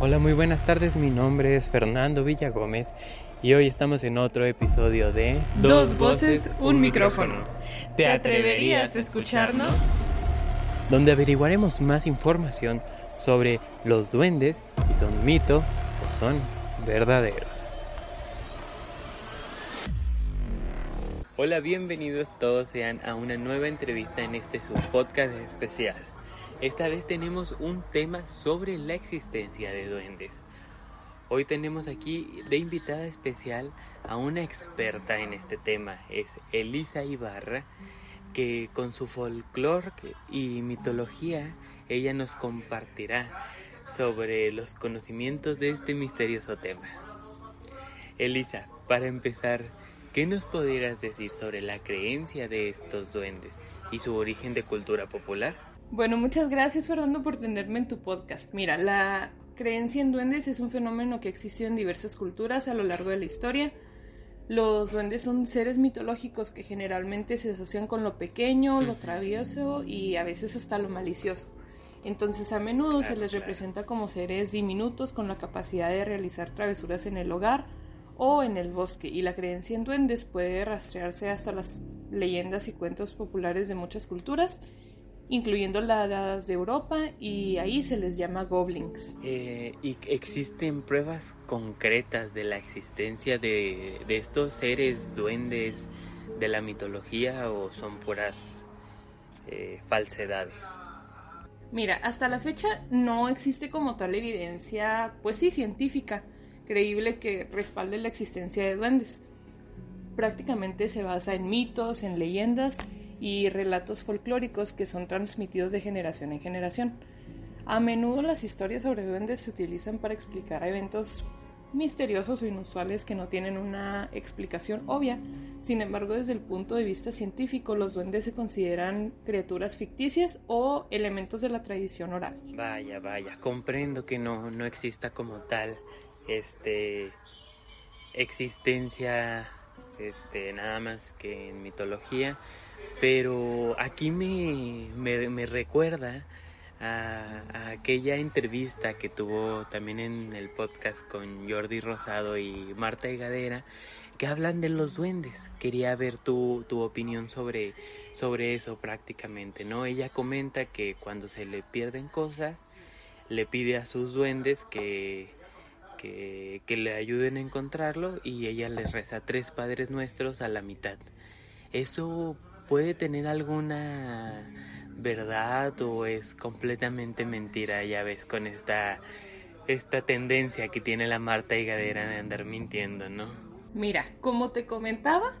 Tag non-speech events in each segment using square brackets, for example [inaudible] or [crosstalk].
Hola, muy buenas tardes. Mi nombre es Fernando Villagómez y hoy estamos en otro episodio de Dos, voces, un, micrófono. ¿Te atreverías a escucharnos? Donde averiguaremos más información sobre los duendes, si son mito o son verdaderos. Hola, bienvenidos todos sean a una nueva entrevista en este subpodcast especial. Esta vez tenemos un tema sobre la existencia de duendes. Hoy tenemos aquí de invitada especial a una experta en este tema, es Elisa Ibarra, que con su folclore y mitología ella nos compartirá sobre los conocimientos de este misterioso tema. Elisa, para empezar, ¿qué nos podrías decir sobre la creencia de estos duendes y su origen de cultura popular? Bueno, muchas gracias Fernando por tenerme en tu podcast. Mira, la creencia en duendes es un fenómeno que existió en diversas culturas a lo largo de la historia. Los duendes son seres mitológicos que generalmente se asocian con lo pequeño, lo travieso y a veces hasta lo malicioso. Entonces a menudo se les representa como seres diminutos con la capacidad de realizar travesuras en el hogar o en el bosque y la creencia en duendes puede rastrearse hasta las leyendas y cuentos populares de muchas culturas incluyendo las de Europa, y ahí se les llama goblins. Eh, ¿Y existen pruebas concretas de la existencia de, estos seres duendes de la mitología o son puras eh, falsedades? Mira, hasta la fecha no existe como tal evidencia, pues sí, científica, creíble que respalde la existencia de duendes. Prácticamente se basa en mitos, en leyendas y relatos folclóricos que son transmitidos de generación en generación. A menudo las historias sobre duendes se utilizan para explicar eventos misteriosos o inusuales que no tienen una explicación obvia. Sin embargo, desde el punto de vista científico, los duendes se consideran criaturas ficticias o elementos de la tradición oral. Vaya, vaya, comprendo que no, no exista como tal este existencia este nada más que en mitología pero aquí me, me, recuerda a, aquella entrevista que tuvo también en el podcast con Jordi Rosado y Marta Higadera, que hablan de los duendes. Quería ver tu, tu opinión sobre, sobre eso prácticamente, ¿no? Ella comenta que cuando se le pierden cosas, le pide a sus duendes que, que, que le ayuden a encontrarlo y ella les reza tres padres nuestros a la mitad. Eso puede tener alguna verdad o es completamente mentira, ya ves, con esta, esta tendencia que tiene la Marta Higadera de andar mintiendo, ¿no? Mira, como te comentaba,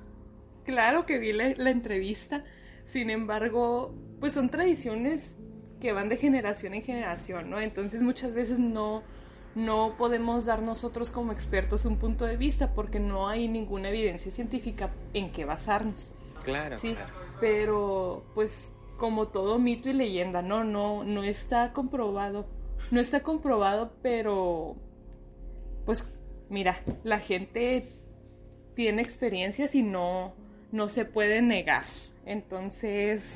claro que vi la, la entrevista, sin embargo, pues son tradiciones que van de generación en generación, ¿no? Entonces muchas veces no, no podemos dar nosotros como expertos un punto de vista porque no hay ninguna evidencia científica en que basarnos. Claro, sí, claro. Pero pues como todo mito y leyenda, no, no, no está comprobado. No está comprobado, pero pues mira, la gente tiene experiencias y no, no se puede negar. Entonces,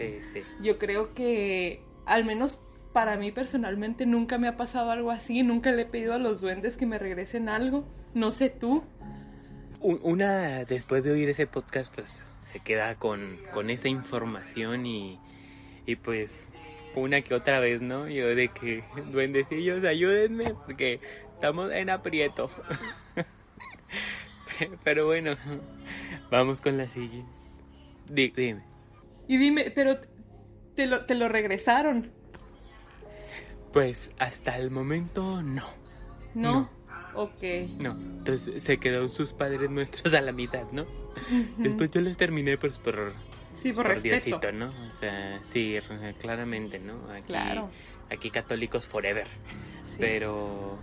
yo creo que al menos para mí personalmente nunca me ha pasado algo así, nunca le he pedido a los duendes que me regresen algo. No sé tú. Una, después de oír ese podcast, pues se queda con, con esa información y, y pues una que otra vez, ¿no? Yo de que, duendecillos, ayúdenme porque estamos en aprieto. [laughs] pero bueno, vamos con la siguiente. dime. Y dime, pero te lo, te lo regresaron. Pues hasta el momento no. No. no. Ok. No, entonces se quedó sus padres nuestros a la mitad, ¿no? Después yo los terminé pues por... Sí, por, respeto. ¿no? O sea, sí, claramente, ¿no? Aquí, claro. Aquí católicos forever. Pero...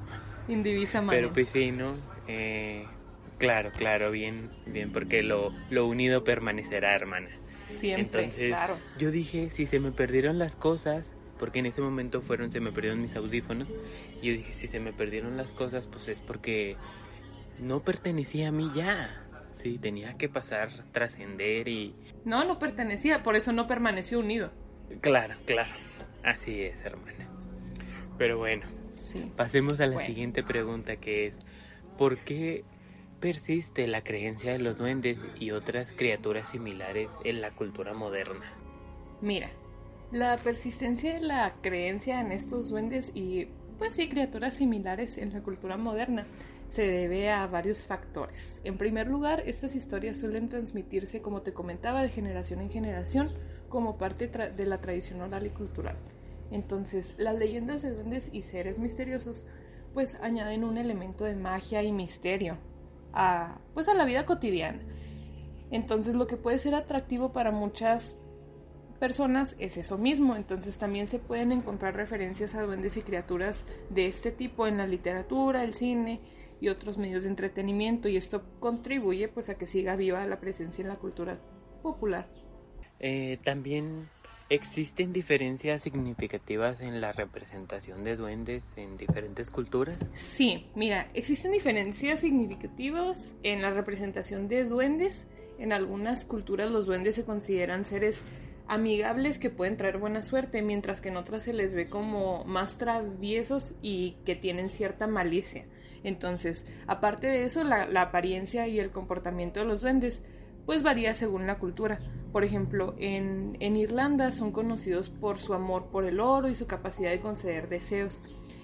Indivisa Pero pues sí, ¿no? Eh, claro, claro, bien, bien, porque lo, lo unido permanecerá, hermana. Siempre, Entonces, claro. yo dije, si se me perdieron las cosas, porque en ese momento fueron, se me perdieron mis audífonos, y yo dije, si se me perdieron las cosas, pues es porque no pertenecía a mí ya. Sí, tenía que pasar, trascender y... No, no pertenecía, por eso no permaneció unido. Claro, claro. Así es, hermana. Pero bueno, Sí. Pasemos a la Bueno. siguiente pregunta que es, ¿por qué persiste la creencia de los duendes y otras criaturas similares en la cultura moderna? Mira, la persistencia de la creencia en estos duendes y, pues sí, criaturas similares en la cultura moderna se debe a varios factores. En primer lugar, estas historias suelen transmitirse, como te comentaba, de generación en generación como parte de la tradición oral y cultural. Entonces, las leyendas de duendes y seres misteriosos pues añaden un elemento de magia y misterio a pues a la vida cotidiana. Entonces, lo que puede ser atractivo para muchas personas es eso mismo. Entonces también se pueden encontrar referencias a duendes y criaturas de este tipo en la literatura, el cine y otros medios de entretenimiento y esto contribuye pues a que siga viva la presencia en la cultura popular. Eh, también existen diferencias significativas en la representación de duendes en diferentes culturas. Sí, mira, existen diferencias significativas en la representación de duendes. En algunas culturas los duendes se consideran seres amigables que pueden traer buena suerte, mientras que en otras se les ve como más traviesos y que tienen cierta malicia. Entonces, aparte de eso, la, apariencia y el comportamiento de los duendes pues varía según la cultura. Por ejemplo, en, en Irlanda son conocidos por su amor por el oro y su capacidad de conceder deseos.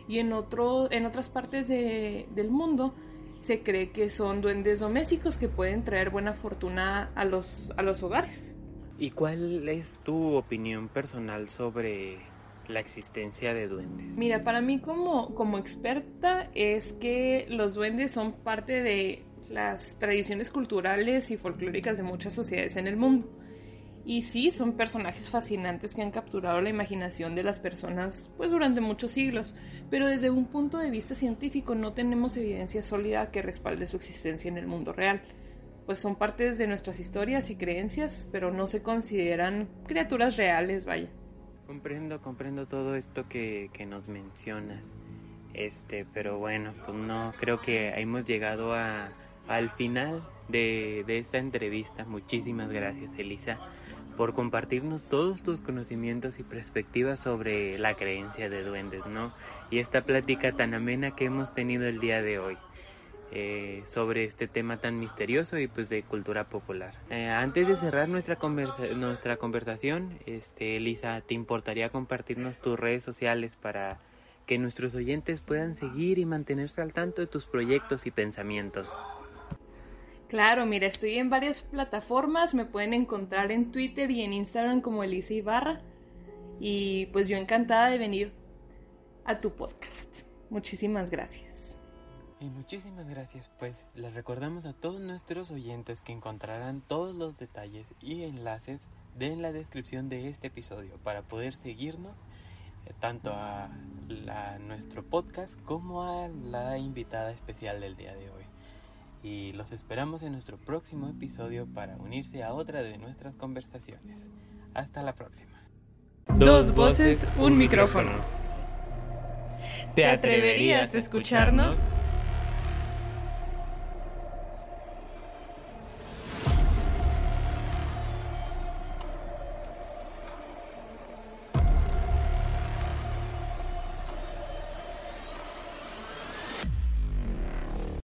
Y en, otro, en otras partes de- del mundo se cree que son duendes domésticos que pueden traer buena fortuna a los, a los hogares. ¿Y cuál es tu opinión personal sobre la existencia de duendes? Mira, para mí como, como experta es que los duendes son parte de las tradiciones culturales y folclóricas de muchas sociedades en el mundo. Y sí, son personajes fascinantes que han capturado la imaginación de las personas pues durante muchos siglos, pero desde un punto de vista científico no tenemos evidencia sólida que respalde su existencia en el mundo real. Pues son partes de nuestras historias y creencias, pero no se consideran criaturas reales, vaya. Comprendo, comprendo todo esto que, que nos mencionas. Este, pero bueno, pues no, creo que hemos llegado a, al final de, de esta entrevista. Muchísimas gracias, Elisa, por compartirnos todos tus conocimientos y perspectivas sobre la creencia de duendes, ¿no? Y esta plática tan amena que hemos tenido el día de hoy. Eh, sobre este tema tan misterioso y pues de cultura popular. Eh, antes de cerrar nuestra conversa nuestra conversación, este Elisa, ¿te importaría compartirnos tus redes sociales para que nuestros oyentes puedan seguir y mantenerse al tanto de tus proyectos y pensamientos? Claro, mira, estoy en varias plataformas, me pueden encontrar en Twitter y en Instagram como Elisa Ibarra. Y pues yo encantada de venir a tu podcast. Muchísimas gracias. Y muchísimas gracias, pues les recordamos a todos nuestros oyentes que encontrarán todos los detalles y enlaces de en la descripción de este episodio para poder seguirnos eh, tanto a la- nuestro podcast como a la invitada especial del día de hoy. Y los esperamos en nuestro próximo episodio para unirse a otra de nuestras conversaciones. Hasta la próxima. Dos voces, un micrófono. ¿Te atreverías a escucharnos?